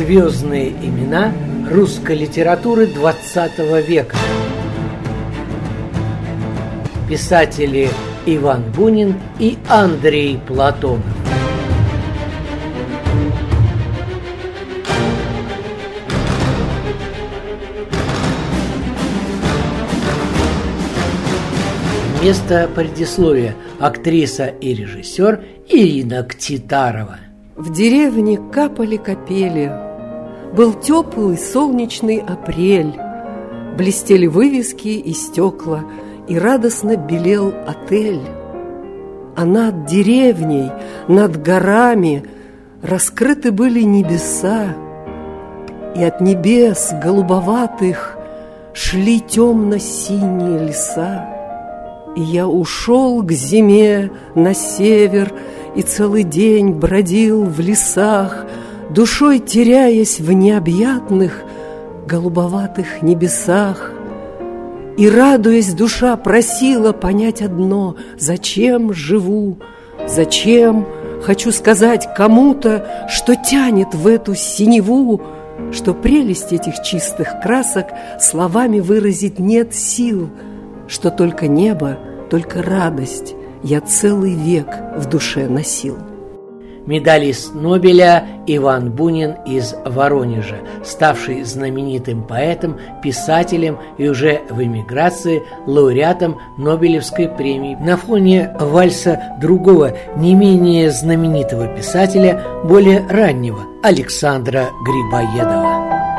Звездные имена русской литературы 20 века. Писатели Иван Бунин и Андрей Платонов. Место предисловия актриса и режиссер Ирина Ктитарова. В деревне капали капели. Был теплый солнечный апрель. Блестели вывески и стекла, и радостно белел отель. А над деревней, над горами раскрыты были небеса, и от небес голубоватых шли темно-синие леса. И я ушел к зиме на север И целый день бродил в лесах, Душой теряясь в необъятных Голубоватых небесах. И, радуясь, душа просила понять одно Зачем живу, зачем Хочу сказать кому-то, что тянет в эту синеву, Что прелесть этих чистых красок Словами выразить нет сил — что только небо, только радость я целый век в душе носил. Медалист Нобеля Иван Бунин из Воронежа, ставший знаменитым поэтом, писателем и уже в эмиграции лауреатом Нобелевской премии на фоне вальса другого, не менее знаменитого писателя, более раннего, Александра Грибоедова.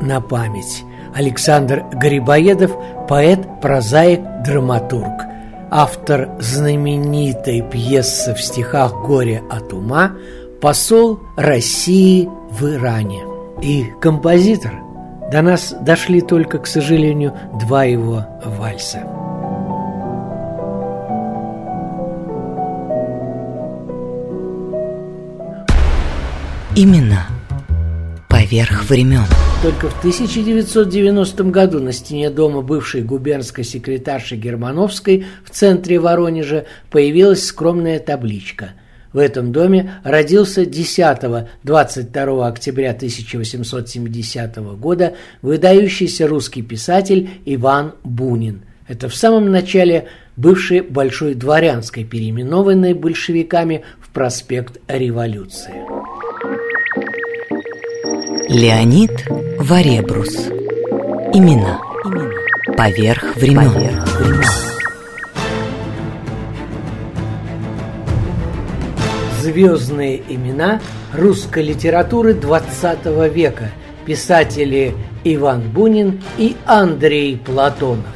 На память. Александр Грибоедов – поэт, прозаик, драматург. Автор знаменитой пьесы в стихах «Горе от ума» «Посол России в Иране». И композитор. До нас дошли только, к сожалению, два его вальса. Имена поверх времен. Только в 1990 году на стене дома бывшей губернской секретарши Германовской в центре Воронежа появилась скромная табличка. В этом доме родился 10-22 октября 1870 года выдающийся русский писатель Иван Бунин. Это в самом начале бывшей Большой Дворянской, переименованной большевиками в проспект Революции. Леонид Варебрус. Имена. Поверх времен. Звездные имена русской литературы 20 века. Писатели Иван Бунин и Андрей Платонов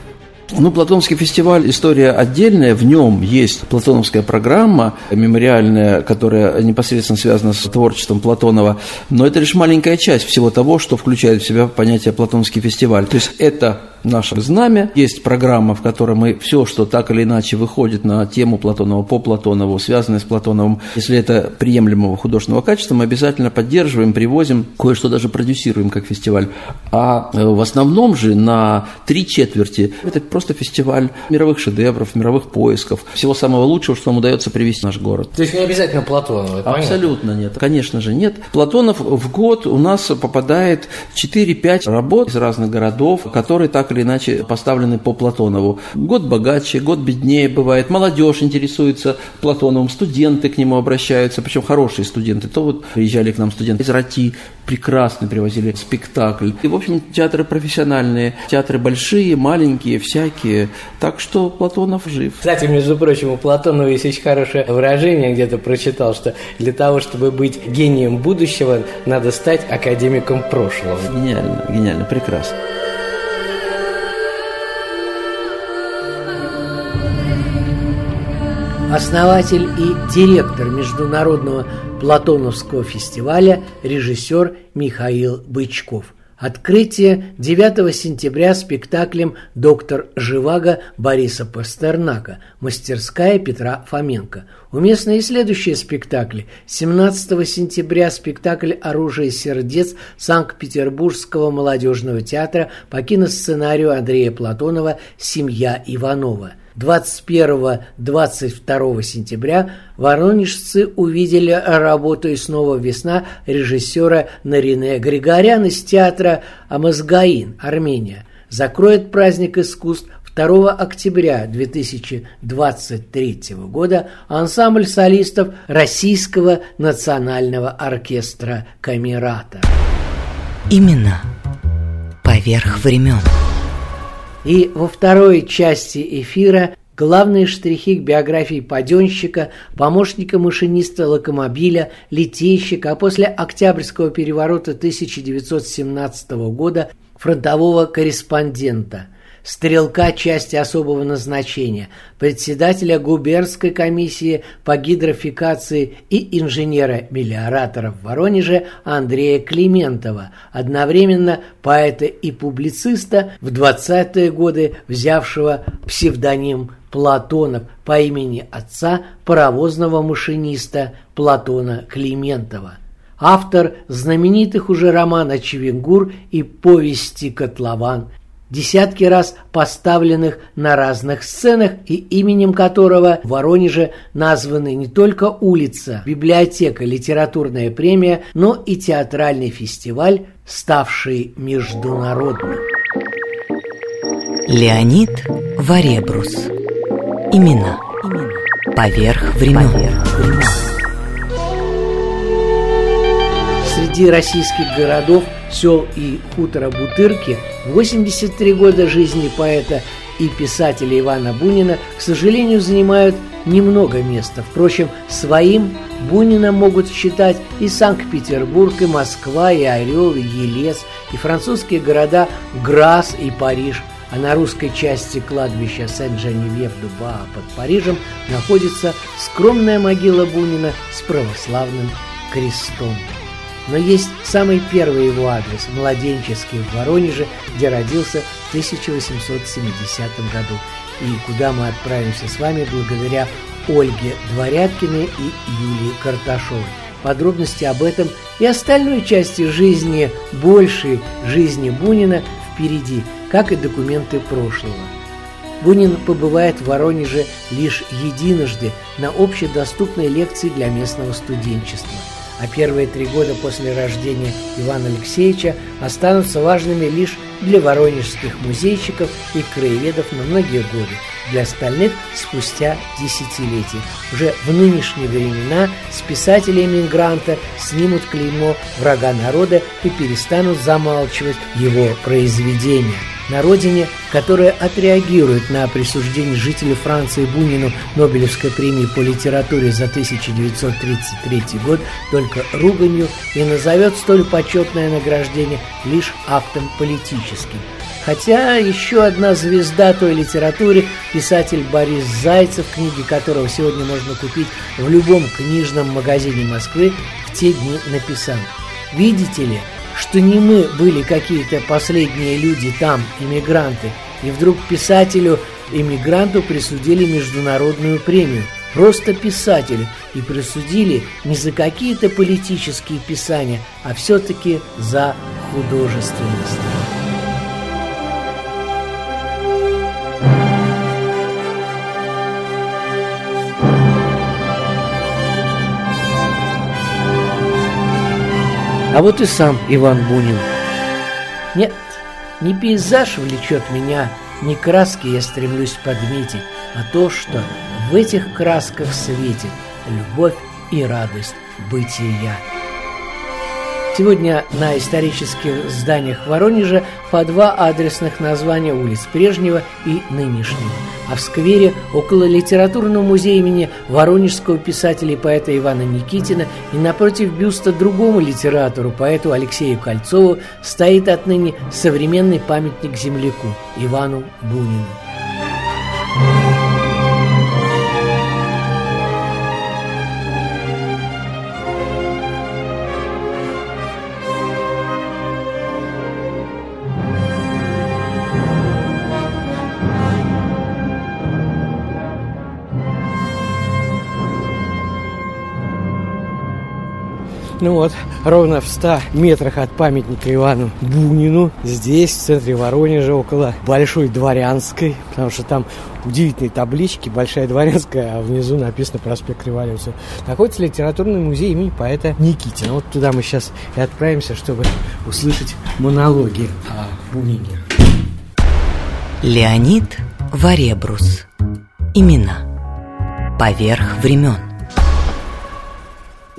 Ну, Платоновский фестиваль – история отдельная. В нем есть платоновская программа мемориальная, которая непосредственно связана с творчеством Платонова. Но это лишь маленькая часть всего того, что включает в себя понятие Платоновский фестиваль. То есть это наше знамя. Есть программа, в которой мы все, что так или иначе выходит на тему Платонова, по Платонову, связанное с Платоновым, если это приемлемого художественного качества, мы обязательно поддерживаем, привозим, кое-что даже продюсируем как фестиваль. А э, в основном же на три четверти это просто фестиваль мировых шедевров, мировых поисков, всего самого лучшего, что нам удается привести в наш город. То есть не обязательно Платонов? Абсолютно нет. Конечно же нет. Платонов в год у нас попадает 4-5 работ из разных городов, которые так или иначе поставлены по Платонову. Год богаче, год беднее бывает, молодежь интересуется Платоновым, студенты к нему обращаются, причем хорошие студенты. То вот приезжали к нам студенты из Рати, прекрасно привозили спектакль. И, в общем, театры профессиональные, театры большие, маленькие, всякие. Так что Платонов жив. Кстати, между прочим, у Платонова есть очень хорошее выражение, где-то прочитал, что для того, чтобы быть гением будущего, надо стать академиком прошлого. Гениально, гениально, прекрасно. Основатель и директор Международного Платоновского фестиваля, режиссер Михаил Бычков. Открытие 9 сентября спектаклем «Доктор Живаго» Бориса Пастернака, мастерская Петра Фоменко. Уместны и следующие спектакли. 17 сентября спектакль «Оружие сердец» Санкт-Петербургского молодежного театра по киносценарию Андрея Платонова «Семья Иванова». 21-22 сентября воронежцы увидели работу «И снова весна» режиссера Нарине Григорян из театра Амазгаин, Армения. Закроет праздник искусств 2 октября 2023 года ансамбль солистов Российского национального оркестра «Камерата». Именно поверх времен. И во второй части эфира главные штрихи к биографии паденщика, помощника машиниста локомобиля, литейщика, а после Октябрьского переворота 1917 года фронтового корреспондента – стрелка части особого назначения, председателя губернской комиссии по гидрофикации и инженера-мелиоратора в Воронеже Андрея Климентова, одновременно поэта и публициста, в 20-е годы взявшего псевдоним Платонов по имени отца паровозного машиниста Платона Климентова. Автор знаменитых уже романа «Чевенгур» и повести «Котлован», десятки раз поставленных на разных сценах и именем которого в Воронеже названы не только улица, библиотека, литературная премия, но и театральный фестиваль, ставший международным. Леонид Варебрус. Имена. Поверх времен. Поверх времен. Среди российских городов – сел и хутора Бутырки, 83 года жизни поэта и писателя Ивана Бунина, к сожалению, занимают немного места. Впрочем, своим Бунина могут считать и Санкт-Петербург, и Москва, и Орел, и Елец, и французские города Грас и Париж, а на русской части кладбища Сен-Женевьев-Дуба под Парижем находится скромная могила Бунина с православным крестом. Но есть самый первый его адрес, младенческий в Воронеже, где родился в 1870 году, и куда мы отправимся с вами благодаря Ольге Дворяткиной и Юлии Карташовой. Подробности об этом и остальной части жизни, большей жизни Бунина впереди, как и документы прошлого. Бунин побывает в Воронеже лишь единожды на общедоступной лекции для местного студенчества – а первые три года после рождения Ивана Алексеевича останутся важными лишь для воронежских музейщиков и краеведов на многие годы, для остальных спустя десятилетия. Уже в нынешние времена списатели эмигранта снимут клеймо врага народа и перестанут замалчивать его произведения на родине, которая отреагирует на присуждение жителю Франции Бунину Нобелевской премии по литературе за 1933 год только руганью и назовет столь почетное награждение лишь актом политическим. Хотя еще одна звезда той литературы – писатель Борис Зайцев, книги которого сегодня можно купить в любом книжном магазине Москвы, в те дни написал. Видите ли, что не мы были какие-то последние люди там, иммигранты, и вдруг писателю, иммигранту присудили международную премию – просто писателю, и присудили не за какие-то политические писания, а все-таки за художественность. А вот и сам Иван Бунин. Нет, не пейзаж влечет меня, не краски я стремлюсь подметить, а то, что в этих красках светит любовь и радость бытия. Сегодня на исторических зданиях Воронежа по два адресных названия улиц прежнего и нынешнего. А в сквере около литературного музея имени воронежского писателя и поэта Ивана Никитина и напротив бюста другому литератору, поэту Алексею Кольцову, стоит отныне современный памятник земляку Ивану Бунину. Ну вот, ровно в 100 метрах от памятника Ивану Бунину, здесь, в центре Воронежа, около Большой Дворянской, потому что там удивительные таблички, Большая Дворянская, а внизу написано проспект Революции. Находится литературный музей имени поэта Никитина. Вот туда мы сейчас и отправимся, чтобы услышать монологи о Бунине. Леонид Варебрус. Имена. Поверх времен.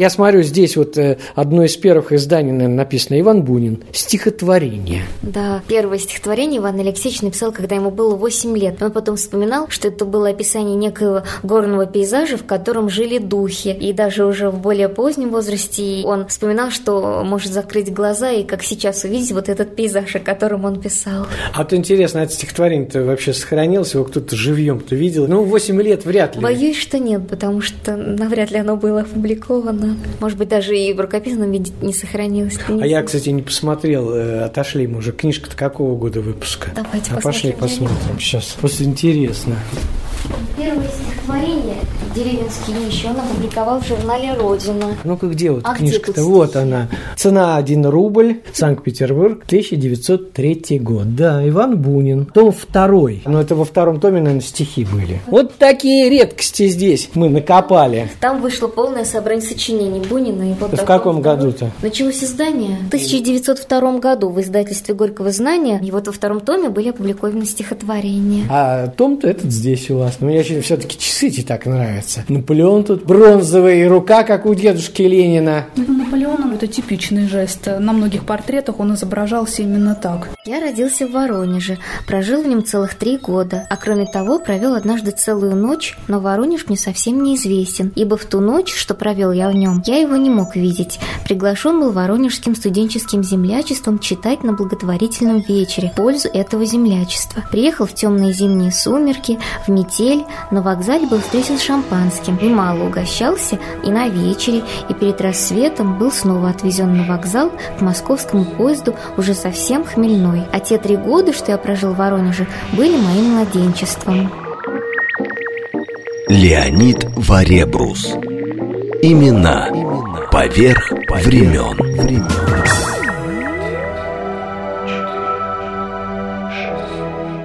Я смотрю, здесь вот э, одно из первых изданий, наверное, написано Иван Бунин. Стихотворение. Да, первое стихотворение Иван Алексеевич написал, когда ему было 8 лет. Он потом вспоминал, что это было описание некоего горного пейзажа, в котором жили духи. И даже уже в более позднем возрасте он вспоминал, что может закрыть глаза и как сейчас увидеть вот этот пейзаж, о котором он писал. А вот интересно, это стихотворение-то вообще сохранилось? Его кто-то живьем-то видел? Ну, 8 лет вряд ли. Боюсь, что нет, потому что навряд ли оно было опубликовано. Может быть, даже и в рукописном виде не сохранилось. А я, кстати, не посмотрел, э, отошли мы уже. Книжка-то какого года выпуска? Давайте а посмотрим. пошли посмотрим сейчас. Просто интересно. Первое стихотворение «Деревенский нищий» он опубликовал в журнале «Родина». Ну-ка, где вот А книжка-то? Вот она. Цена 1 рубль. Санкт-Петербург, 1903 год. Да, Иван Бунин. Том второй. Но это во втором томе, наверное, стихи были. Вот такие редкости здесь мы накопали. Там вышло полное собрание сочинений Бунина. И вот В каком году-то? Началось издание в 1902 году в издательстве Горького знания. И вот во втором томе были опубликованы стихотворения. А том-то этот здесь у вас. Но мне все-таки часы эти так нравятся. Наполеон тут бронзовый, рука, как у дедушки Ленина. Ну, Наполеоном это типичный жест. На многих портретах он изображался именно так. Я родился в Воронеже, прожил в нем целых три года, а кроме того провел однажды целую ночь, но Воронеж мне совсем неизвестен, ибо в ту ночь, что провел я в нем, я его не мог видеть. Приглашен был Воронежским студенческим землячеством читать на благотворительном вечере в пользу этого землячества. Приехал в темные зимние сумерки, в метель, на вокзале был встретен шампанским, немало угощался и на вечере, и перед рассветом был снова отвезен на вокзал к московскому поезду уже совсем хмельной. А те три года, что я прожил в Воронеже, были моим младенчеством. Леонид Варебрус. Имена. Поверх времен.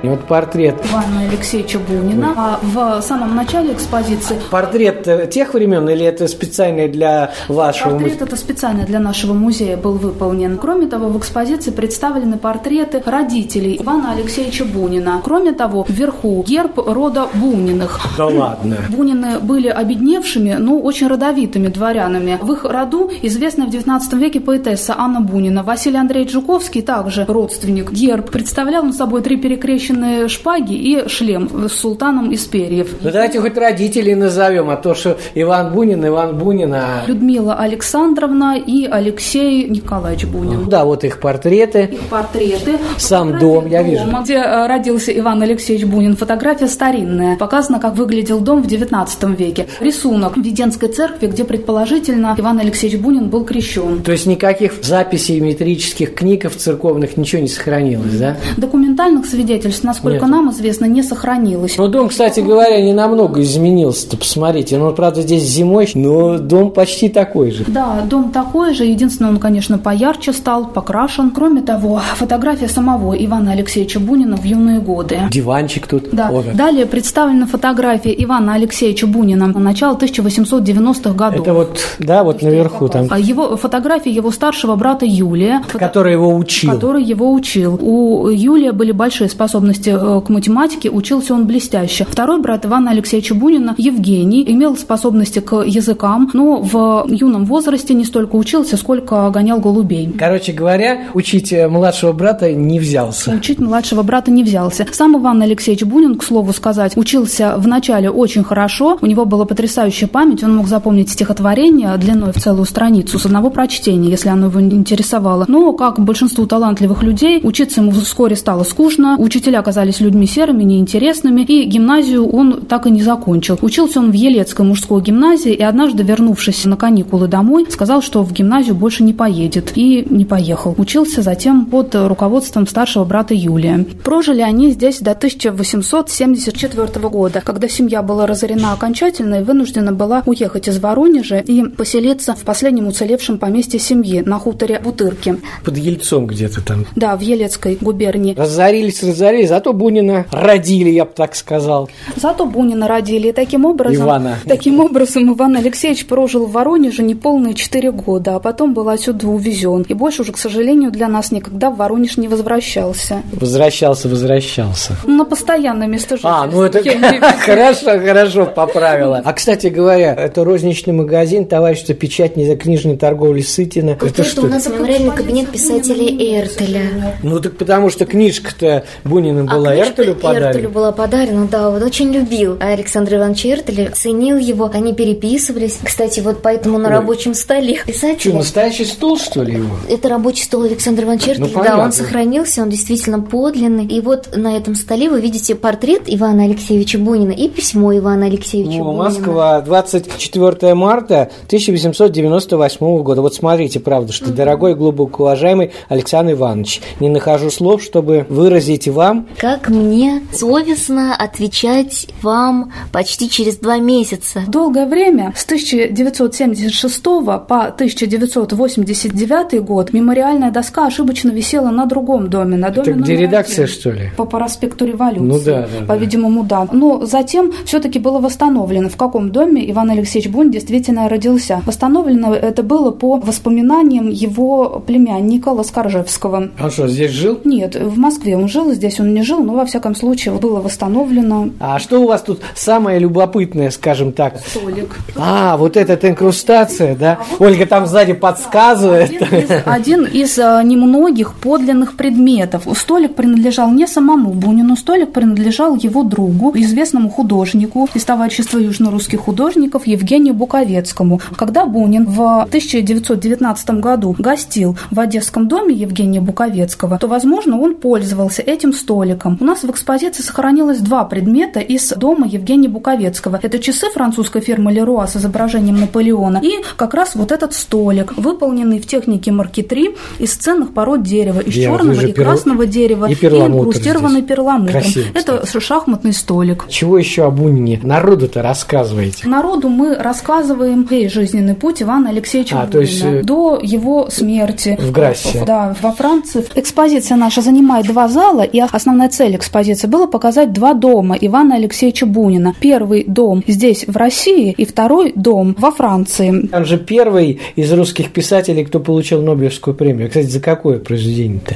И вот портрет. Ивана Алексеевича Бунина. А в самом начале экспозиции Портрет э, тех времен или это специальный для вашего Портрет музея? это специально для нашего музея был выполнен. Кроме того, в экспозиции представлены портреты родителей Ивана Алексеевича Бунина. Кроме того, вверху герб рода Буниных. Да ладно. Бунины были обедневшими, но очень родовитыми дворянами. В их роду известная в XIX веке поэтесса Анна Бунина. Василий Андреевич Жуковский, также родственник. Герб представлял он собой три перекрещенные шпаги и шлем с султаном из перьев. Ну давайте хоть родителей назовем, а то, что Иван Бунин, Иван Бунин, а... Людмила Александровна и Алексей Николаевич Бунин. Да, вот их портреты. Их портреты. Сам дом, я вижу. Дома, где э, родился Иван Алексеевич Бунин. Фотография старинная. Показано, как выглядел дом в XIX веке. Рисунок в Веденской церкви, где предположительно Иван Алексеевич Бунин был крещен. То есть никаких записей метрических книг церковных ничего не сохранилось, да? Документальных свидетельств, насколько Нет. нам известно, не сохранилось. Ну, дом, кстати говоря, не намного изменился-то, посмотрите. Ну, правда, здесь зимой, но дом почти такой же. Да, дом такой же, единственное, он, конечно, поярче стал, покрашен. Кроме того, фотография самого Ивана Алексеевича Бунина в юные годы. Диванчик тут. Да. О. Далее представлена фотография Ивана Алексеевича Бунина начала 1890-х годов. Это вот, да, вот наверху там, А Его фотография его старшего брата Юлия, фото- который его учил. который его учил. У Юлия были большие способности э, к математике, учился он блестяще. Второй брат Ивана Алексеевича Бунина, Евгений, имел способности к языкам, но в юном возрасте не столько учился, сколько гонял голубей. Короче говоря, учить э, младшего брата не взялся. Учить младшего брата не взялся. Сам Иван Алексеевич Бунин, к слову сказать, учился вначале очень хорошо. У него была потрясающая память. Он мог запомнить стихотворение длиной в целую страницу с одного прочтения, если оно его интересовало. Но, как большинству талантливых людей, учиться ему вскоре стало скучно. Учителя оказались людьми серыми, неинтересными. И гимназию он так и не закончил. Учился он в Елецкой мужской гимназии и однажды, вернувшись на каникулы домой, сказал, что в гимназию больше не поедет. И не поехал. Учился затем под руководством старшего брата Юлия. Прожили они здесь до 1874 года, когда семья была разорена окончательно и вынуждена была уехать из Воронежа и поселиться в последнем уцелевшем поместье семьи на хуторе Бутырки. Под Ельцом где-то там. Да, в Елецкой губернии. Разорились, разорились, зато Бунина родили, я бы так сказал. Зато Бунина родили. И таким образом, Ивана. Таким образом Иван Алексеевич прожил в Воронеже неполные четыре года, а потом был отсюда увезен. И больше уже, к сожалению, для нас никогда в Воронеж не возвращался. Возвращался, возвращался. На постоянное место жительства. А, ну это хорошо, хорошо, поправила. А, кстати говоря, это розничный магазин товарищества печать за книжной торговли Сытина. Это Это что? у нас мемориальный кабинет писателя Эртеля. Ну так потому что книжка-то Бунина А была книжка Эртелю Эртелю подарена. ну, была подарена, да, он очень любил. А Александр Иванович Эртель ценил его, они переписывались. Кстати, вот поэтому на Ой. рабочем столе Что, писателя... настоящий стол, что ли, его? Это рабочий стол Александра да, Ну, понятно. он сохранился, он действительно подлинный. И вот на этом столе вы видите портрет Ивана Алексеевича Бунина и письмо Ивана Алексеевича Ну, Бунина. Москва, 24 марта 1898 года. Вот смотрите, правда, что, дорогой и глубоко уважаемый Александр Иванович, не нахожу слов, чтобы выразить вам Как мне совестно отвечать вам почти через два месяца. Долгое время, с 1976 по 1989 год, мемориальная доска ошибочно висела на другом доме, на доме Это где редакция, один. что ли? По проспекту Революции. Ну да, да. По-видимому, да. Но затем все-таки было восстановлено, в каком доме Иван Алексеевич Бунин действительно родился. Восстановлено это было по воспоминаниям его племянника Ласкаржевского. Он что, здесь жил? Нет, в Москве он жил, здесь он не жил, но во всяком случае было восстановлено. А что у вас тут самое любопытное, скажем так? Столик. А, вот эта инкрустация, да? Ольга там сзади подсказывает. Один из, один из а, немногих подлинных предметов. Столик принадлежал не самому Бунину, столик принадлежал его другу, известному художнику из товарищества южнорусских художников Евгению Буковецкому. Когда Бунин в 1919 году гостил в Одесском доме Евгения Буковецкого, то, возможно, он пользовался этим столиком. У нас в экспозиции сохранилось два предмета из дома Евгения Буковецкого. Это часы французской фирмы Леруа с изображением Наполеона и как раз вот этот столик, выполненный в технике маркетри из ценных пород дерева, из Я черного и перл- красного дерева и и, инкрустированный здесь. перламутром. Красиво, Это шахматный столик. Чего еще о Бунине? Народу-то рассказываете. Народу мы рассказываем весь жизненный путь Ивана Алексеевича А, Бунина то есть, э, до его смерти. В Грассе. Да, во Франции. Экспозиция наша занимает два зала, и основная цель экспозиции была показать два дома Ивана Алексеевича Бунина. Первый дом здесь, в России, и второй дом во Франции. Он же первый из русских писателей, кто получил Нобелевскую премию. Кстати, за какое произведение-то?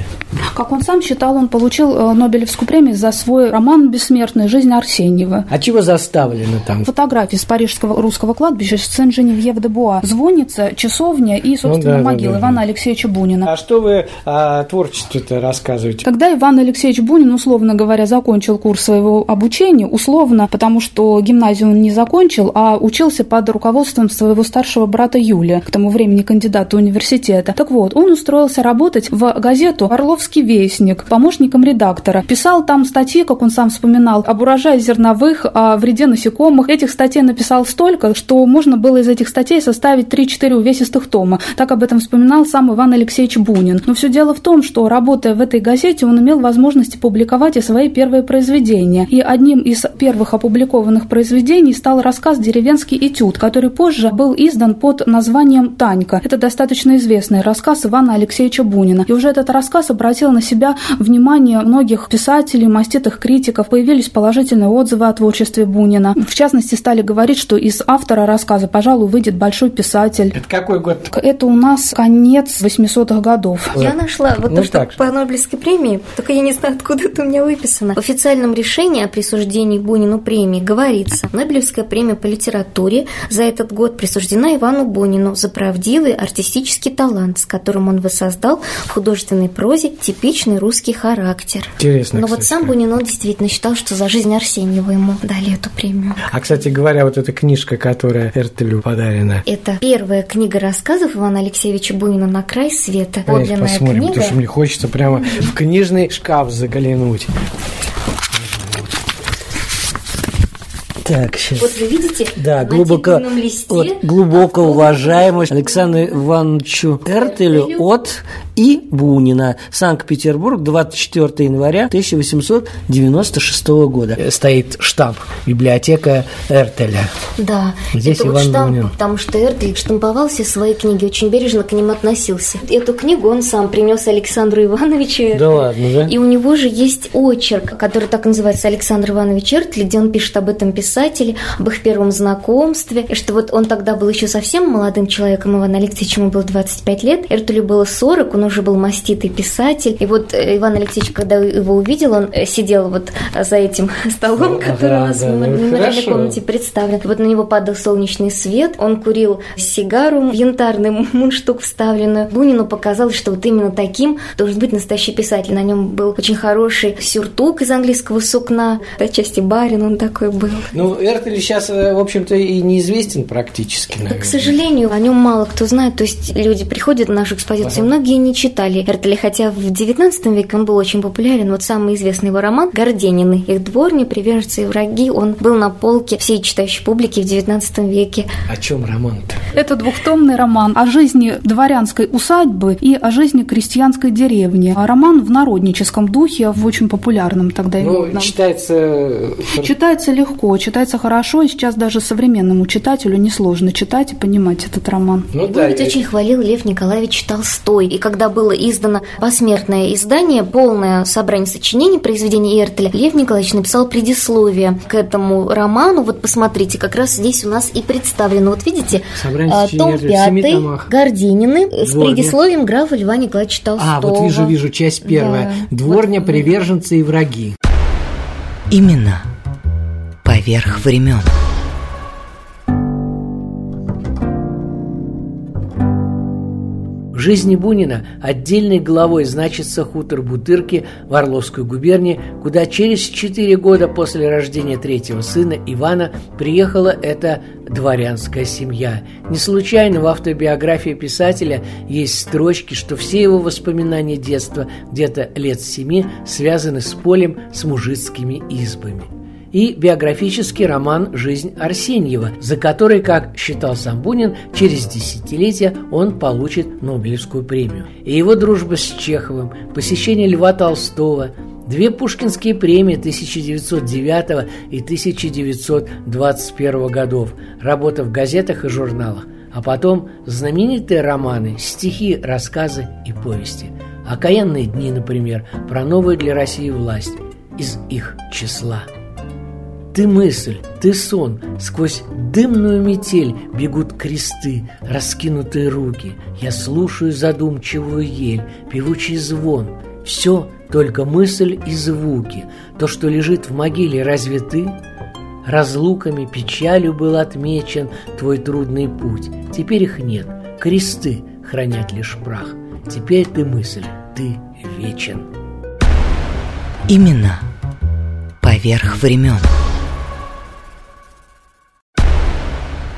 Как он сам считал, он получил э, Нобелевскую премию за свой роман «Бессмертная жизнь Арсеньева». А чего заставлено там? Фотографии с парижского русского кладбища Сен-Женевьев-де-Буа. Звонница, часовня и, собственно, Ну да, да, могила да, Ивана да. Алексеевича Бунина. А что вы о творчестве-то рассказываете? Когда Иван Алексеевич Бунин, условно говоря, закончил курс своего обучения, условно, потому что гимназию он не закончил, а учился под руководством своего старшего брата Юлия, к тому времени кандидата университета. Так вот, он устроился работать в газету «Орловский вестник» помощником редактора. Писал там статьи, как он сам вспоминал, об урожае зерновых, о вреде насекомых. Этих статей написал столько, что можно было из этих статей составить 3-4 увесистых тома. Так об этом вспоминал сам Иван Алексеевич Бунин. Но все дело в том, что, работая в этой газете, он имел возможность публиковать и свои первые произведения. И одним из первых опубликованных произведений стал рассказ «Деревенский этюд», который позже был издан под названием «Танька». Это достаточно известный рассказ Ивана Алексеевича Бунина. И уже этот рассказ обратил на себя внимание многих писателей, маститых критиков. Появились положительные отзывы о творчестве Бунина. В частности, стали говорить, что из автора рассказа, пожалуй, выйдет большой писатель. Это какой год? Это у нас конец 800-х годов. Я нашла вот Ну, то, что так. по Нобелевской премии, только я не знаю, откуда это у меня выписано. В официальном решении о присуждении Бунину премии говорится, Нобелевская премия по литературе за этот год присуждена Ивану Бунину за правдивый артистический талант, с которым он воссоздал в художественной прозе типичный русский характер. Интересно, Но вот кстати. сам Бунин, он действительно считал, что за жизнь Арсеньева ему дали эту премию. А, кстати говоря, вот эта книжка, которая Эртелю подарена. Это первая книга рассказов Ивана Алексеевича Бунина «На край света». Подлинная посмотрим, книга. потому что мне хочется прямо в книжный шкаф заглянуть. Так, сейчас. Вот вы видите, Да, на глубоко, листе вот, глубоко уважаемому Александру Ивановичу Эртелю от И. Бунина. Санкт-Петербург, 24 января 1896 года. Стоит штамп библиотека Эртеля. Да, Здесь это вот Иван штамп, Бунин. потому что Эртель штамповал все свои книги, очень бережно к ним относился. Эту книгу он сам принес Александру Ивановичу Эртелю. Да ладно, да? И у него же есть очерк, который так называется Александр Иванович Эртель, где он пишет об этом писателе, об их первом знакомстве, и что вот он тогда был еще совсем молодым человеком, Иван Алексеевич, ему было 25 лет, Эртелю было 40, он уже был маститый писатель, и вот э, Иван Алексеевич, когда его увидел, он э, сидел вот за этим столом, который да, у нас да, в ну, мемориальной комнате представлен. Вот на него падал солнечный свет, он курил сигару янтарный мундштук вставленную. Бунину показалось, что вот именно таким должен быть настоящий писатель. На нем был очень хороший сюртук из английского сукна, отчасти барин он такой был. Ну, Эртель сейчас, в общем-то, и неизвестен практически, К наверное. сожалению, о нем мало кто знает. То есть люди приходят на нашу экспозицию, многие не читали Эртеля, хотя в XIX веке он был очень популярен. Вот самый известный его роман «Горденины». Их дворни, приверженцы и враги. Он был на полке всей читающей публики в XIX веке. О чем роман-то? Это двухтомный роман о жизни дворянской усадьбы и о жизни крестьянской деревни. А Роман в народническом духе, в очень популярном тогда Ну, читается... э, Читается легко, читается хорошо, и сейчас даже современному читателю несложно читать и понимать этот роман. Ну Его да, ведь и- очень хвалил Лев Николаевич Толстой. И когда было издано посмертное издание, полное собрание сочинений, произведений Эртеля, Лев Николаевич написал предисловие к этому роману. Вот посмотрите, как раз здесь у нас и представлено. Вот видите, Собрание а, том Эртеля в семи 5, томах. Гординины, с предисловием графа Льва Николаевича Толстого. А, вот вижу, вижу, часть первая. Да. Дворня, Вот. приверженцы и враги. Имена поверх времен. В жизни Бунина отдельной главой значится хутор Бутырки в Орловской губернии, куда через четыре года после рождения третьего сына Ивана приехала эта дворянская семья. Не случайно в автобиографии писателя есть строчки, что все его воспоминания детства где-то лет семи связаны с полем с мужицкими избами и биографический роман «Жизнь Арсеньева», за который, как считал сам Бунин, через десятилетия он получит Нобелевскую премию. И его дружба с Чеховым, посещение Льва Толстого, две пушкинские премии 1909 и 1921 годов, работа в газетах и журналах, а потом знаменитые романы, стихи, рассказы и повести. «Окаянные дни», например, про новую для России власть из их числа. Ты мысль, ты сон, сквозь дымную метель бегут кресты, раскинутые руки. Я слушаю задумчивую ель, певучий звон. Все только мысль и звуки. То, что лежит в могиле, разве ты? Разлуками, печалью был отмечен твой трудный путь. Теперь их нет, кресты хранят лишь прах. Теперь ты мысль, ты вечен. Именно поверх времен.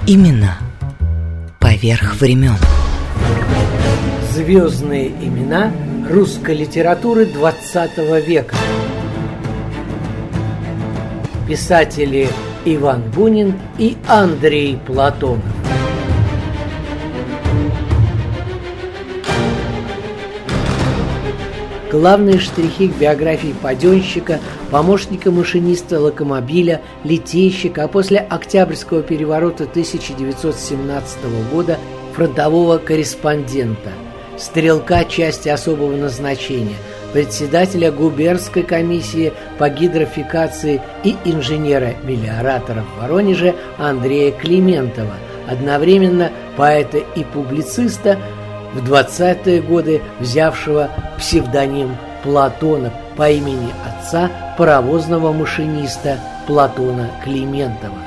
Именно поверх времен. Звездные имена русской литературы XX века. Писатели Иван Бунин и Андрей Платонов. Главные штрихи к биографии паденщика, помощника машиниста локомобиля, литейщика, а после Октябрьского переворота 1917 года фронтового корреспондента, стрелка части особого назначения, председателя губернской комиссии по гидрофикации и инженера-мелиоратора в Воронеже Андрея Климентова, одновременно поэта и публициста, в 20-е годы взявшего псевдоним Платонов по имени отца паровозного машиниста Платона Климентова.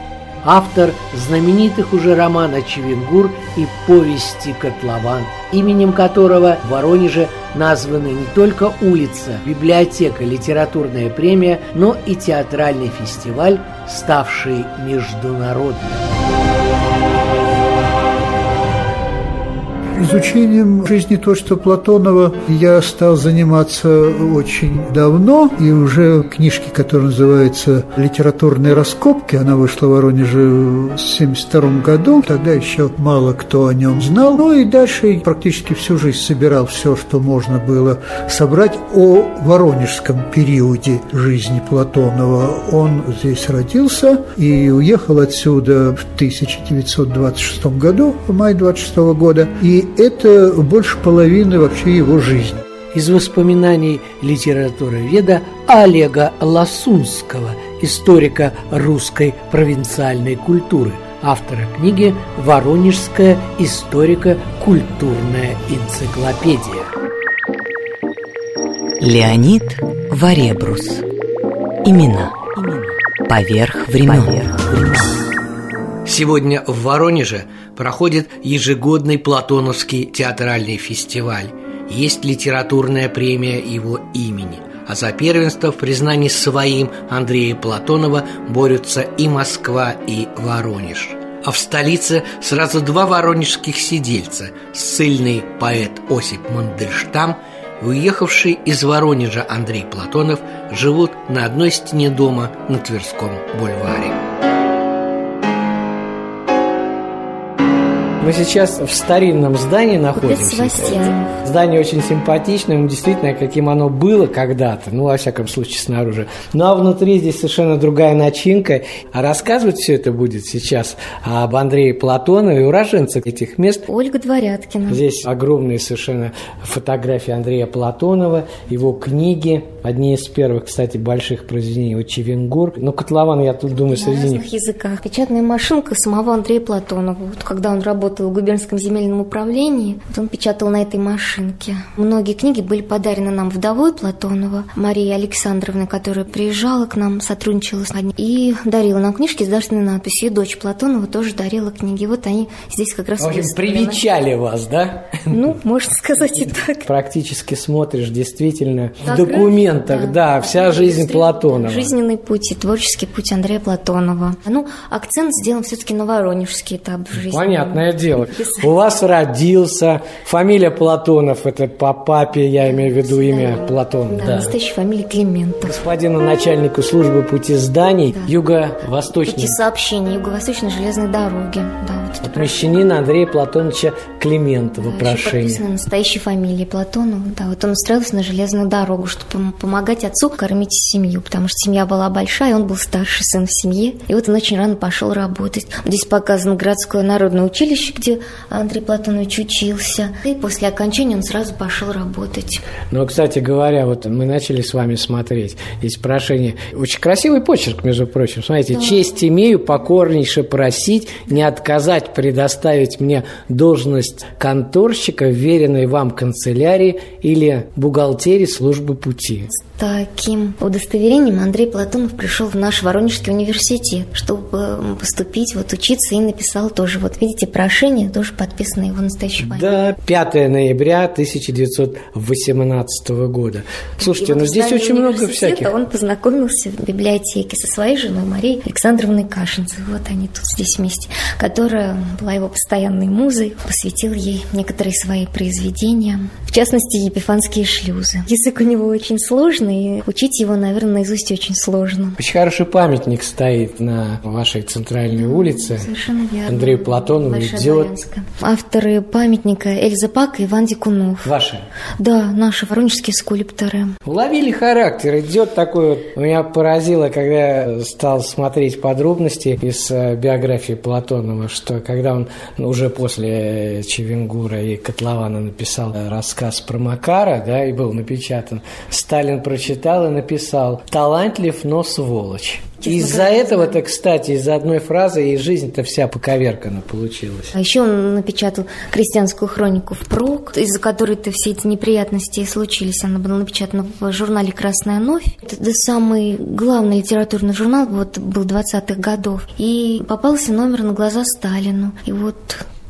Автор знаменитых уже романа «Чевенгур» и повести «Котлован», именем которого в Воронеже названы не только улица, библиотека, литературная премия, но и театральный фестиваль, ставший международным. Изучением жизни творчества Платонова я стал заниматься очень давно, и уже книжки, которая называется «Литературные раскопки», она вышла в Воронеже в 1972 году, тогда еще мало кто о нем знал. Ну и дальше практически всю жизнь собирал все, что можно было собрать о воронежском периоде жизни Платонова. Он здесь родился и уехал отсюда в 1926 году, в мае 26 года, и это больше половины вообще его жизни. Из воспоминаний литературоведа Олега Ласунского, историка русской провинциальной культуры, автора книги «Воронежская историко-культурная энциклопедия». Леонид Варебрус. Имена. Поверх времен. Сегодня в Воронеже проходит ежегодный Платоновский театральный фестиваль. Есть литературная премия его имени. А за первенство в признании своим Андрея Платонова борются и Москва, и Воронеж. А в столице сразу два воронежских сидельца – ссыльный поэт Осип Мандельштам – уехавший из Воронежа Андрей Платонов живут на одной стене дома на Тверском бульваре. Мы сейчас в старинном здании находимся. Здание очень симпатичное, ну, действительно, каким оно было когда-то, ну, во всяком случае, снаружи. Ну, а внутри здесь совершенно другая начинка. А рассказывать все это будет сейчас об Андрее Платонове, уроженце этих мест. Ольга Дворяткина. Здесь огромные совершенно фотографии Андрея Платонова, его книги, одни из первых, кстати, больших произведений о Чевенгур. Но котлован, я тут думаю, На среди разных них. языках. Печатная машинка самого Андрея Платонова. Вот когда он работал в губернском земельном управлении, вот он печатал на этой машинке. Многие книги были подарены нам вдовой Платонова, Марии Александровной, которая приезжала к нам, сотрудничала с нами и дарила нам книжки с дарственной надписью. И дочь Платонова тоже дарила книги. Вот они здесь как раз В общем, привечали вас, да? Ну, можно сказать и так. Практически смотришь действительно в документах, да, вся жизнь Платонова. Жизненный путь и творческий путь Андрея Платонова. Ну, акцент сделан все-таки на воронежский этап жизни. Понятное дело. Писатель. У вас родился, фамилия Платонов, это по папе, я имею в виду имя Платон. Да, настоящая фамилия Климентов. Господину начальнику службы пути зданий Да. юго-восточной Пути сообщения Юго-Восточной железной дороги. Да, вот от мещанина Андрея Платоновича Климентова Да, прошение. настоящей фамилией Платонова. Да, вот он устроился на железную дорогу, чтобы пом- помогать отцу кормить семью, потому что семья была большая, он был старший сын в семье. И вот он очень рано пошел работать. Здесь показано городское народное училище, где Андрей Платонович учился. И после окончания он сразу пошел работать. Но, кстати говоря, вот мы начали с вами смотреть здесь прошение. Очень красивый почерк, между прочим. Смотрите, честь имею покорнейше просить не отказать предоставить мне должность конторщика, веренной вам канцелярии или бухгалтерии службы пути. Таким удостоверением Андрей Платонов пришел в наш Воронежский университет, чтобы м, поступить, вот учиться, и написал тоже, вот видите, прошение разрешение, тоже подписано его настоящей фамилией. Да, 5 ноября 1918 года. Слушайте, вот ну здесь в очень много всяких. Он познакомился в библиотеке со своей женой Марией Александровной Кашинцевой. Вот они тут здесь вместе. Которая была его постоянной музой, посвятил ей некоторые свои произведения. В частности, епифанские шлюзы. Язык у него очень сложный, и учить его, наверное, наизусть очень сложно. Очень хороший памятник стоит на вашей центральной улице. Совершенно верно. Андрею Платонову Большая идет. Авторы памятника Эльза Пак и Иван Дикунов. Ваши. Да, наши воронежские скульпторы. Уловили характер. Идет такой вот... Меня поразило, когда я стал смотреть подробности из э, биографии Платонова, что когда он ну, уже после Чевенгура и Котлована написал э, рассказ про Макара, да, и был напечатан, Сталин прочитал и написал «Талантлив, но сволочь». Из-за этого-то, кстати, из-за одной фразы и жизнь-то вся поковеркана получилась. А еще он напечатал крестьянскую хронику впрок, из-за которой-то все эти неприятности и случились. Она была напечатана в журнале «Красная новь». Это самый главный литературный журнал вот, был 20-х годов. И попался номер на глаза Сталину. И вот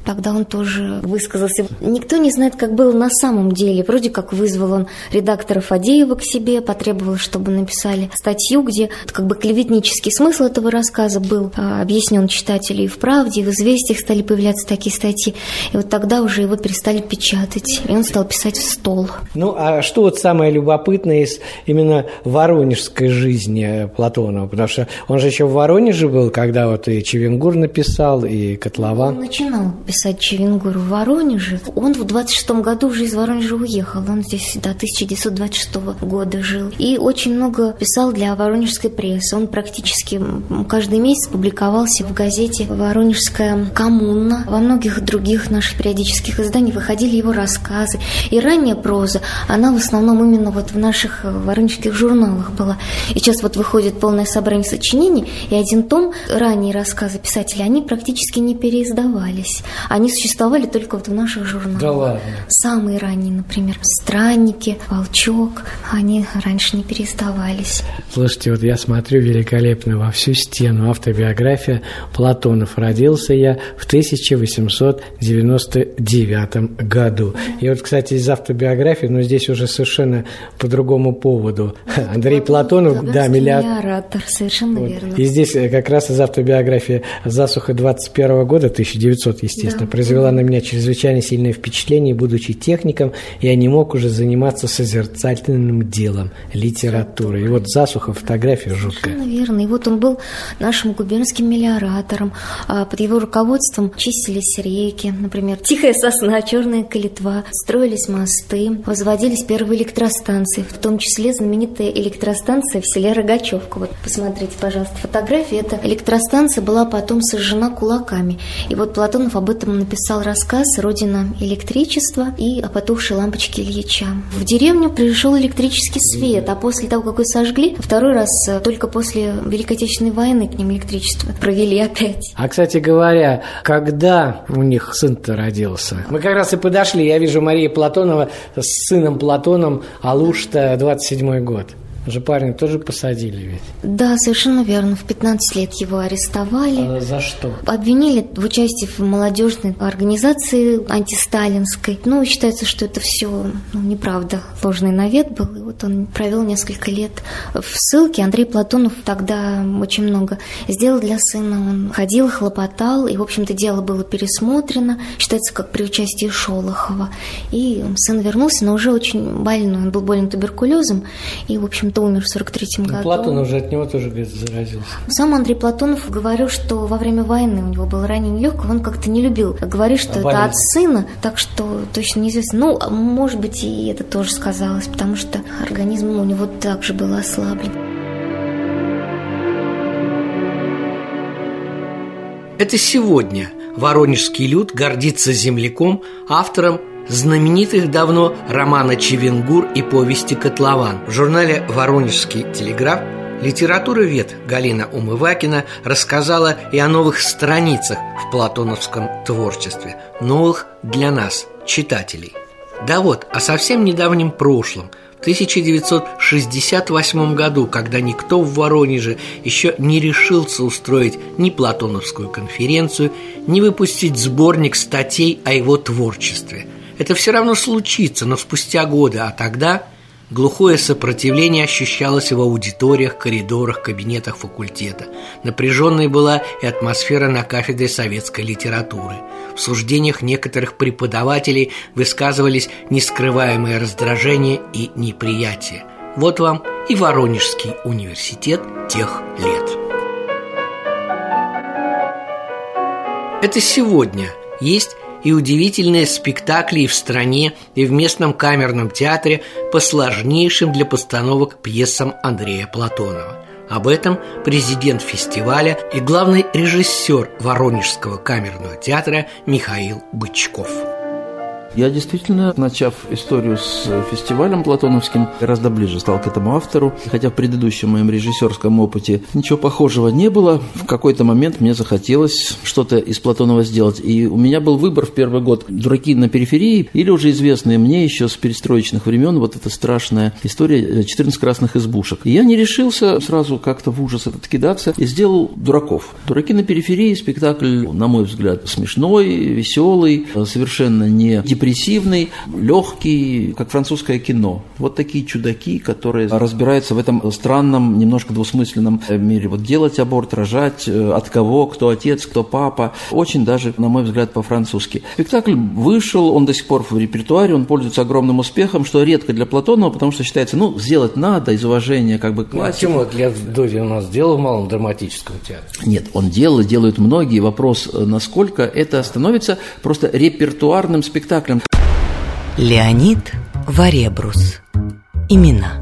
Тогда он тоже высказался. Никто не знает, как было на самом деле. Вроде как вызвал он редактора Фадеева к себе, потребовал, чтобы написали статью, где как бы клеветнический смысл этого рассказа был а, объяснен читателю и в «Правде», и в «Известиях» стали появляться такие статьи. И вот тогда уже его перестали печатать, и он стал писать в стол. Ну, а что вот самое любопытное из именно воронежской жизни Платонова? Потому что он же еще в Воронеже был, когда вот и Чевенгур написал, и Котлован. Он начинал писать Чевенгур в Воронеже. Он в 26 году уже из Воронежа уехал. Он здесь до 1926 года жил. И очень много писал для воронежской прессы. Он практически каждый месяц публиковался в газете «Воронежская коммуна». Во многих других наших периодических изданиях выходили его рассказы. И ранняя проза, она в основном именно вот в наших воронежских журналах была. И сейчас вот выходит полное собрание сочинений, и один том, ранние рассказы писателей, они практически не переиздавались. Они существовали только вот в наших журналах. Да ладно. Самые ранние, например, «Странники», «Волчок», они раньше не переиздавались. Слушайте, вот я смотрю великолепно во всю стену автобиография Платонов. Родился я в 1899 году. И вот, кстати, из автобиографии, но здесь уже совершенно по другому поводу. Андрей Платонов, да, миллиард... Миллиаратор, совершенно Вот. верно. И здесь э, как раз из автобиографии «Засуха 21 года», 1900, естественно, произвела на меня чрезвычайно сильное впечатление. Будучи техником, я не мог уже заниматься созерцательным делом, литературой. И вот «Засуха» фотография жуткая. Верно. И вот он был нашим губернским мелиоратором. А Под его руководством чистились реки, например, Тихая сосна, Черная калитва, строились мосты, возводились первые электростанции, в том числе знаменитая электростанция в селе Рогачевка. Вот посмотрите, пожалуйста, фотографии. Эта электростанция была потом сожжена кулаками. И вот Платонов об этом написал рассказ «Родина электричества» и о потухшей лампочке Ильича. В деревню пришел электрический свет, а после того, как ее сожгли, второй раз э, только после Великой Отечественной войны к ним электричество провели опять. А, кстати говоря, когда у них сын-то родился? Мы как раз и подошли. Я вижу Мария Платонова с сыном Платоном, Алуш-то 27 год. Уже парня тоже посадили ведь. Да, совершенно верно. В 15 лет его арестовали. А за что? Обвинили в участии в молодежной организации антисталинской. Ну, считается, что это все ну, неправда. Ложный навет был. И вот он провел несколько лет в ссылке. Андрей Платонов тогда очень много сделал для сына. Он ходил, хлопотал, и, в общем-то, дело было пересмотрено. Считается, как при участии Шолохова. И сын вернулся, но уже очень больной. Он был болен туберкулезом и, в общем-то, умер в 43 Ну, году. Платон уже от него тоже, говорит, заразился. Сам Андрей Платонов говорил, что во время войны у него было ранение легкого, он как-то не любил. Говорит, что А это болезнь? от сына, так что точно неизвестно. Ну, а может быть, и это тоже сказалось, потому что организм у него также был ослаблен. Это сегодня воронежский люд гордится земляком, автором знаменитых давно романа «Чевенгур» и повести «Котлован». В журнале «Воронежский телеграф» литературовед Галина Умывакина рассказала и о новых страницах в платоновском творчестве, новых для нас, читателей. Да вот, о совсем недавнем прошлом, В 1968 году, когда никто в Воронеже еще не решился устроить ни Платоновскую конференцию, ни выпустить сборник статей о его творчестве. Это все равно случится, но спустя годы, а тогда Глухое сопротивление ощущалось в аудиториях, коридорах, кабинетах факультета. Напряженной была и атмосфера на кафедре советской литературы. В суждениях некоторых преподавателей высказывались нескрываемое раздражение и неприятие. Вот вам и Воронежский университет тех лет. Это сегодня есть и удивительные спектакли и в стране, и в местном камерном театре по сложнейшим для постановок пьесам Андрея Платонова. Об этом президент фестиваля и главный режиссер Воронежского камерного театра Михаил Бычков. Я действительно, начав историю с фестивалем Платоновским, гораздо ближе стал к этому автору. Хотя в предыдущем моем режиссерском опыте ничего похожего не было, в какой-то момент мне захотелось что-то из Платонова сделать. И у меня был выбор в первый год «Дураки на периферии» или уже известные мне еще с перестроечных времен вот эта страшная история «14 красных избушек». И я не решился сразу как-то в ужас этот кидаться и сделал «Дураков». «Дураки на периферии» спектакль, на мой взгляд, смешной, веселый, совершенно не депрессивный депрессивный, легкий, как французское кино. Вот такие чудаки, которые разбираются в этом странном, немножко двусмысленном мире. Вот делать аборт, рожать, э, от кого, кто отец, кто папа. Очень даже, на мой взгляд, по-французски. Спектакль вышел, он до сих пор в репертуаре, он пользуется огромным успехом, что редко для Платонова, потому что считается, ну, сделать надо из уважения как бы к. Ну, а почему Лев Дори у нас сделал в Малом драматическом театре? Нет, он делал, делают многие. Вопрос, э, насколько это становится просто репертуарным спектаклем. Леонид Варебрус. Имена.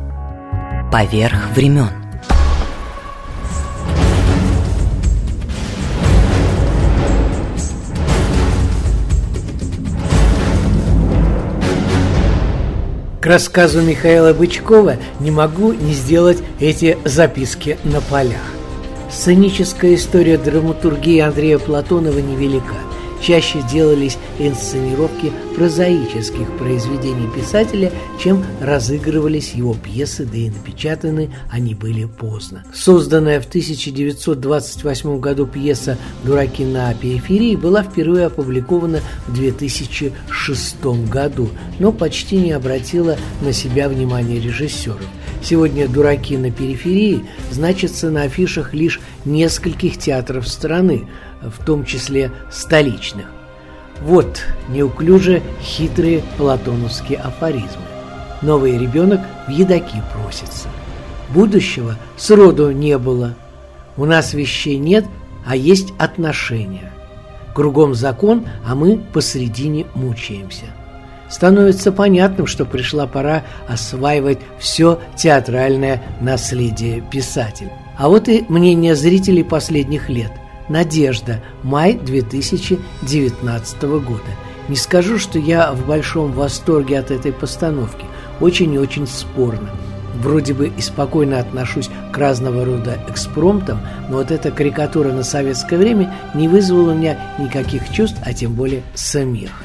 Поверх времен. К рассказу Михаила Бычкова не могу не сделать эти записки на полях. Сценическая история драматургии Андрея Платонова невелика – чаще делались инсценировки прозаических произведений писателя, чем разыгрывались его пьесы, да и напечатаны они были поздно. Созданная в 1928 году пьеса «Дураки на периферии» была впервые опубликована в 2006 году, но почти не обратила на себя внимания режиссеров. Сегодня «Дураки на периферии» значатся на афишах лишь нескольких театров страны, в том числе столичных. Вот неуклюже хитрые платоновские афоризмы. Новый ребенок в едаки просится. Будущего сроду не было. У нас вещей нет, а есть отношения. Кругом закон, а мы посредине мучаемся. Становится понятным, что пришла пора осваивать все театральное наследие писателя. А вот и мнение зрителей последних лет – «Надежда», май 2019 года. Не скажу, что я в большом восторге от этой постановки. Очень и очень спорно. Вроде бы и спокойно отношусь к разного рода экспромтам, но вот эта карикатура на советское время не вызвала у меня никаких чувств, а тем более смеха.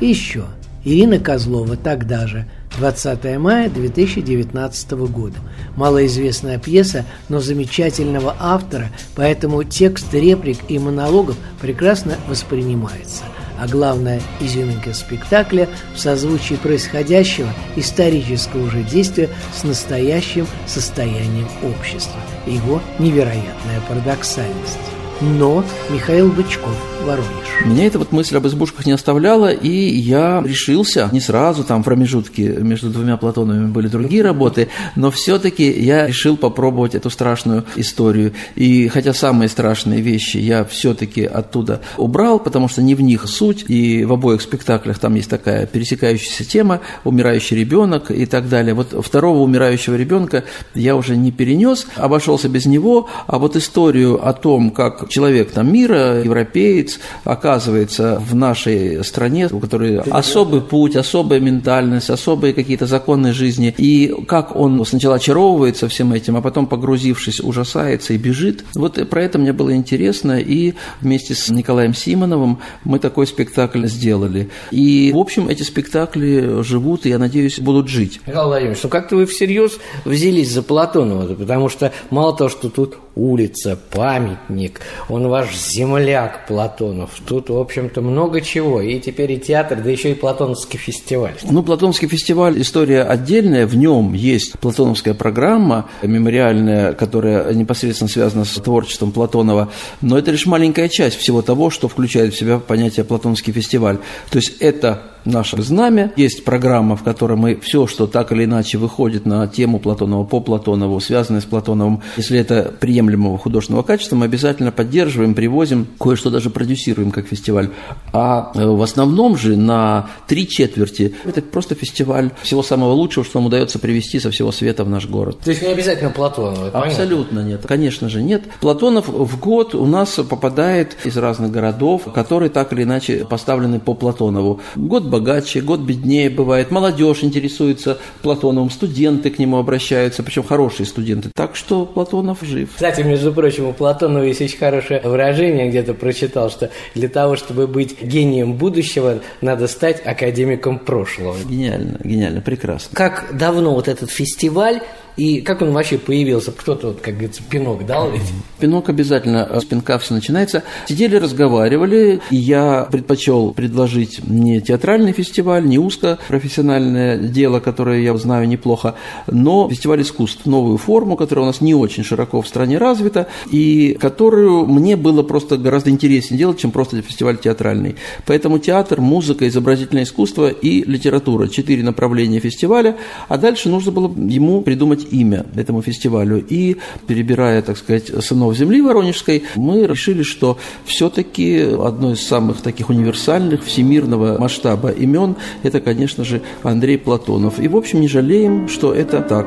И еще. Ирина Козлова тогда же – 20 мая 2019 года. Малоизвестная пьеса, но замечательного автора, поэтому текст реплик и монологов прекрасно воспринимается. А главное, изюминка спектакля в созвучии происходящего исторического же действия с настоящим состоянием общества. Его невероятная парадоксальность но Михаил Бычков, Воронеж. Меня эта вот мысль об избушках не оставляла, и я решился, не сразу, там в промежутке между двумя Платоновыми были другие работы, но все-таки я решил попробовать эту страшную историю. И хотя самые страшные вещи я все-таки оттуда убрал, потому что не в них суть, и в обоих спектаклях там есть такая пересекающаяся тема, умирающий ребенок и так далее. Вот второго умирающего ребенка я уже не перенес, обошелся без него, а вот историю о том, как человек там мира, европеец, оказывается в нашей стране, у которой особый путь, особая ментальность, особые какие-то законы жизни, и как он сначала очаровывается всем этим, а потом, погрузившись, ужасается и бежит. Вот про это мне было интересно, и вместе с Николаем Симоновым мы такой спектакль сделали. И, в общем, эти спектакли живут, и, я надеюсь, будут жить. Михаил Владимирович, ну как-то вы всерьез взялись за Платонова, потому что мало того, что тут улица, памятник, он ваш земляк Платонов, тут, в общем-то, много чего, и теперь и театр, да еще и Платоновский фестиваль. Ну, Платоновский фестиваль – история отдельная, в нем есть платоновская программа мемориальная, которая непосредственно связана с творчеством Платонова, но это лишь маленькая часть всего того, что включает в себя понятие Платоновский фестиваль. То есть это наше знамя. Есть программа, в которой мы все, что так или иначе выходит на тему Платонова, по Платонову, связанное с Платоновым, если это приемлемого художественного качества, мы обязательно поддерживаем, привозим, кое-что даже продюсируем как фестиваль. А э, в основном же на три четверти это просто фестиваль всего самого лучшего, что нам удается привести со всего света в наш город. То есть не обязательно Платонов? Абсолютно нет. Конечно же нет. Платонов в год у нас попадает из разных городов, которые так или иначе поставлены по Платонову. Год богаче, год беднее бывает. Молодежь интересуется Платоновым, студенты к нему обращаются, причем хорошие студенты. Так что Платонов жив. Кстати, между прочим, у Платонова есть очень хорошее выражение, где-то прочитал, что для того, чтобы быть гением будущего, надо стать академиком прошлого. Гениально, гениально, прекрасно. Как давно вот этот фестиваль и как он вообще появился? Кто-то, вот, как говорится, пинок дал ведь? Пинок обязательно, с пинка все начинается. Сидели, разговаривали, и я предпочел предложить не театральный фестиваль, не узкопрофессиональное дело, которое я знаю неплохо, но фестиваль искусств, новую форму, которая у нас не очень широко в стране развита, и которую мне было просто гораздо интереснее делать, чем просто фестиваль театральный. Поэтому театр, музыка, изобразительное искусство и литература – четыре направления фестиваля, а дальше нужно было ему придумать имя этому фестивалю. И перебирая, так сказать, сынов земли Воронежской, мы решили, что все-таки одно из самых таких универсальных всемирного масштаба имен – это, конечно же, Андрей Платонов. И, в общем, не жалеем, что это так.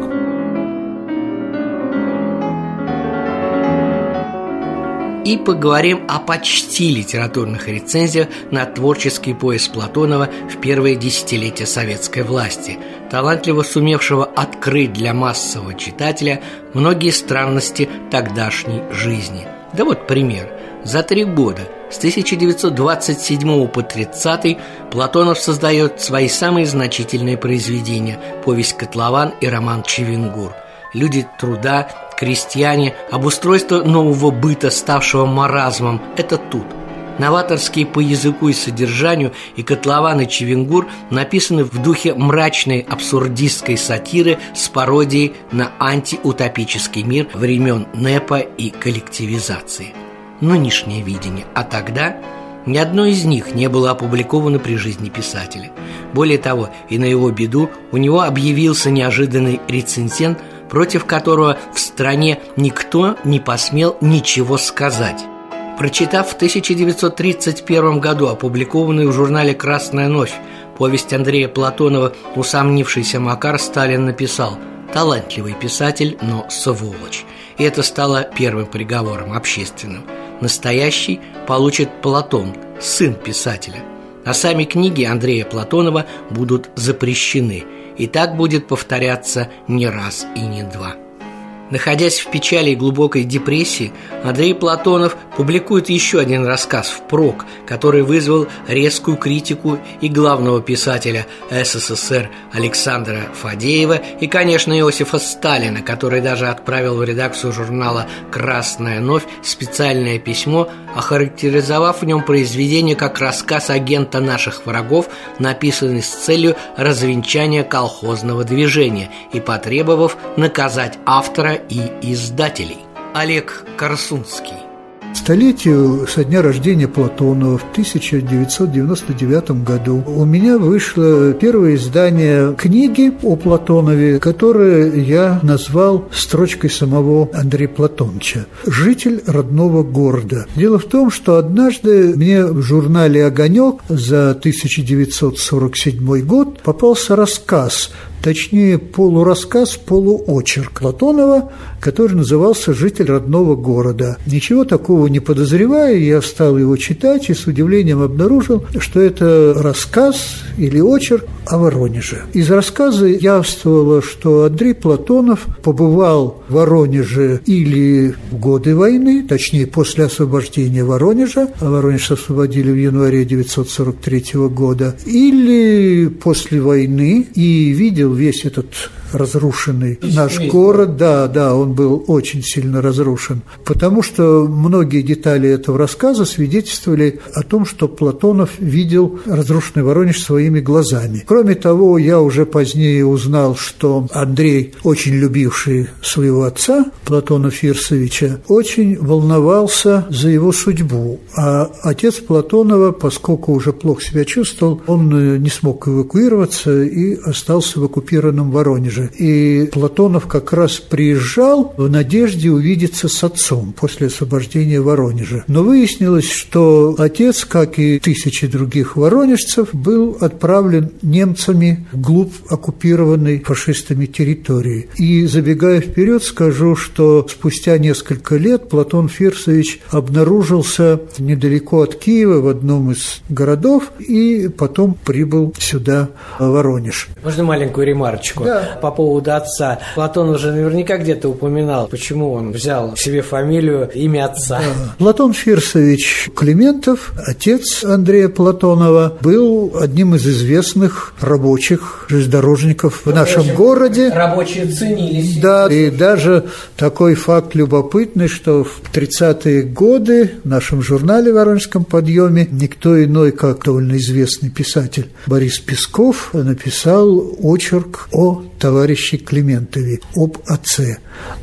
и поговорим о почти литературных рецензиях на творческий пояс Платонова в первые десятилетия советской власти, талантливо сумевшего открыть для массового читателя многие странности тогдашней жизни. Да вот пример. За три года, с 1927 по 30 Платонов создает свои самые значительные произведения – повесть «Котлован» и роман «Чевенгур». Люди труда крестьяне, обустройство нового быта, ставшего маразмом – это тут. Новаторские по языку и содержанию и котлован и Чевенгур написаны в духе мрачной абсурдистской сатиры с пародией на антиутопический мир времен НЭПа и коллективизации. Нынешнее видение, а тогда ни одно из них не было опубликовано при жизни писателя. Более того, и на его беду у него объявился неожиданный рецензент – против которого в стране никто не посмел ничего сказать. Прочитав в 1931 году опубликованную в журнале «Красная ночь» повесть Андрея Платонова «Усомнившийся Макар» Сталин написал «Талантливый писатель, но сволочь». И это стало первым приговором общественным. Настоящий получит Платон, сын писателя. А сами книги Андрея Платонова будут запрещены – и так будет повторяться не раз и не два. Находясь в печали и глубокой депрессии, Андрей Платонов публикует еще один рассказ «Впрок», который вызвал резкую критику и главного писателя СССР Александра Фадеева и, конечно, Иосифа Сталина, который даже отправил в редакцию журнала «Красная новь» специальное письмо, охарактеризовав в нем произведение как рассказ агента наших врагов, написанный с целью развенчания колхозного движения и потребовав наказать автора и издателей. Олег Корсунский Столетию со дня рождения Платонова в 1999 году у меня вышло первое издание книги о Платонове, которое я назвал строчкой самого Андрея Платоновича «Житель родного города». Дело в том, что однажды мне в журнале «Огонек» за 1947 год попался рассказ точнее полурассказ, полуочерк Платонова, который назывался «Житель родного города». Ничего такого не подозревая, я стал его читать и с удивлением обнаружил, что это рассказ или очерк о Воронеже. Из рассказа явствовало, что Андрей Платонов побывал в Воронеже или в годы войны, точнее, после освобождения Воронежа, а Воронеж освободили в январе 1943 года, или после войны и видел весь этот разрушенный наш город, да, да, он был очень сильно разрушен, потому что многие детали этого рассказа свидетельствовали о том, что Платонов видел разрушенный Воронеж своими глазами. Кроме того, я уже позднее узнал, что Андрей, очень любивший своего отца, Платона Фирсовича, очень волновался за его судьбу, а отец Платонова, поскольку уже плохо себя чувствовал, он не смог эвакуироваться и остался в оккупированном Воронеже тоже. И Платонов как раз приезжал в надежде увидеться с отцом после освобождения Воронежа. Но выяснилось, что отец, как и тысячи других воронежцев, был отправлен немцами вглубь оккупированной фашистами территории. И забегая вперед, скажу, что спустя несколько лет Платон Фирсович обнаружился недалеко от Киева в одном из городов и потом прибыл сюда, в Воронеж. Можно маленькую ремарочку? Да. По поводу отца. Платон уже наверняка где-то упоминал, почему он взял себе фамилию, имя отца. Платон Фирсович Климентов, отец Андрея Платонова, был одним из известных рабочих железнодорожников в нашем городе. Рабочие ценились. Да, и даже такой факт любопытный, что в 30-е годы в нашем журнале «Воронежском подъеме» никто иной, как довольно известный писатель Борис Песков, написал очерк о товарище Климентове, об отце.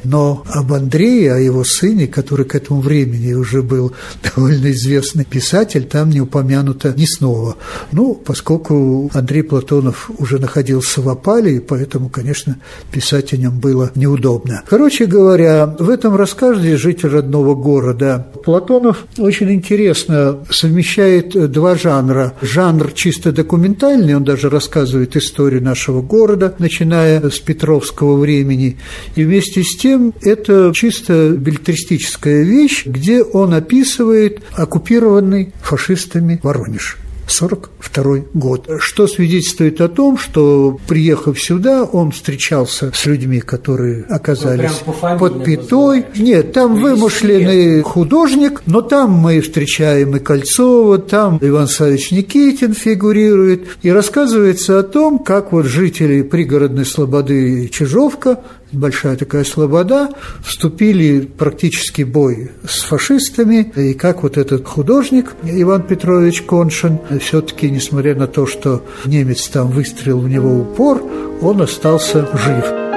Но об Андрее, о его сыне, который к этому времени уже был довольно известный писатель, там не упомянуто ни снова. Ну, поскольку Андрей Платонов уже находился в опале, и поэтому, конечно, писать о нем было неудобно. Короче говоря, в этом рассказе «Житель родного города» Платонов очень интересно совмещает два жанра. Жанр чисто документальный, он даже рассказывает историю нашего города, начиная с Петровского времени. И вместе с тем это чисто билетристическая вещь, где он описывает оккупированный фашистами Воронеж. 1942 год, что свидетельствует о том, что, приехав сюда, он встречался с людьми, которые оказались по под пятой. Нет, там Ну, вымышленный естественно. художник, но там мы встречаем и Кольцова, там Иван Савич Никитин фигурирует, и рассказывается о том, как вот жители пригородной слободы Чижовка большая такая слобода, вступили в практически бой с фашистами, и как вот этот художник Иван Петрович Коншин, все-таки, несмотря на то, что немец там выстрелил в него упор, он остался жив.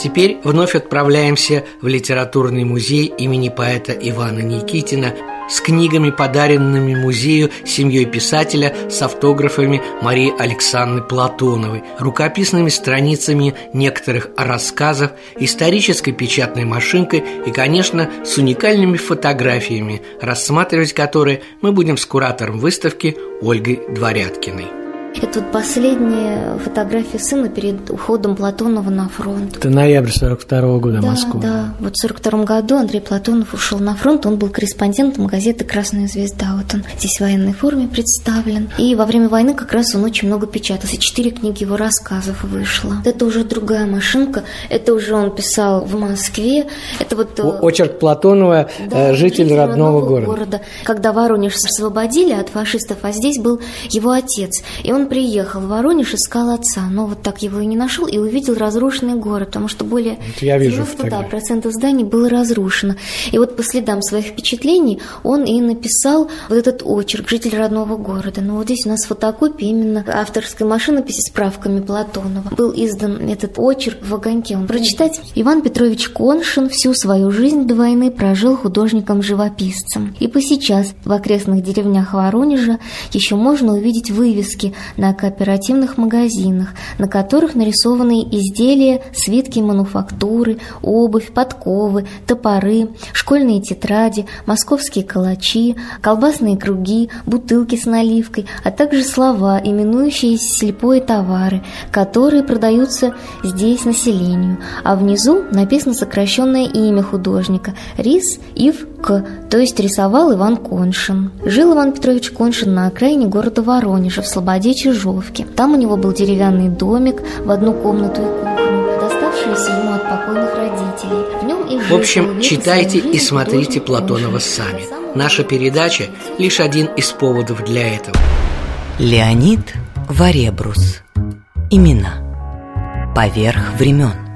Теперь вновь отправляемся в литературный музей имени поэта Ивана Никитина с книгами, подаренными музею семьей писателя с автографами Марии Александры Платоновой, рукописными страницами некоторых рассказов, исторической печатной машинкой и, конечно, с уникальными фотографиями, рассматривать которые мы будем с куратором выставки Ольгой Дворяткиной. Это вот последняя фотография сына перед уходом Платонова на фронт. Это ноябрь 42 года, Да, Москва. да. Вот в 42 году Андрей Платонов ушел на фронт. Он был корреспондентом газеты «Красная звезда». Вот он здесь в военной форме представлен. И во время войны как раз он очень много печатался. Четыре книги его рассказов вышло. Это уже другая машинка. Это уже он писал в Москве. Это вот... э, Очерк Платонова да, э, «Житель родного города». Когда Воронеж освободили от фашистов, а здесь был его отец. И он приехал в Воронеж, искал отца, но вот так его и не нашел, и увидел разрушенный город, потому что более Вот я вижу 90 да, процентов зданий было разрушено. И вот по следам своих впечатлений он и написал вот этот очерк «Житель родного города». Ну вот здесь у нас фотокопия именно авторской машинописи с справками Платонова. Был издан этот очерк в «Огоньке». Он прочитать. Иван Петрович Коншин всю свою жизнь до войны прожил художником-живописцем. И по сейчас в окрестных деревнях Воронежа еще можно увидеть вывески на кооперативных магазинах, на которых нарисованы изделия, свитки мануфактуры, обувь, подковы, топоры, школьные тетради, московские калачи, колбасные круги, бутылки с наливкой, а также слова, именующиеся слепые товары, которые продаются здесь населению. А внизу написано сокращенное имя художника – Рис Ив К, то есть рисовал Иван Коншин. Жил Иван Петрович Коншин на окраине города Воронежа, в Слободе Чижовке. Там у него был деревянный домик в одну комнату и кухню, доставшийся ему от покойных родителей. В нем и жил В общем, читайте и смотрите Платонова сами. Наша передача – лишь один из поводов для этого. Леонид Варебрус. Имена. Поверх времен.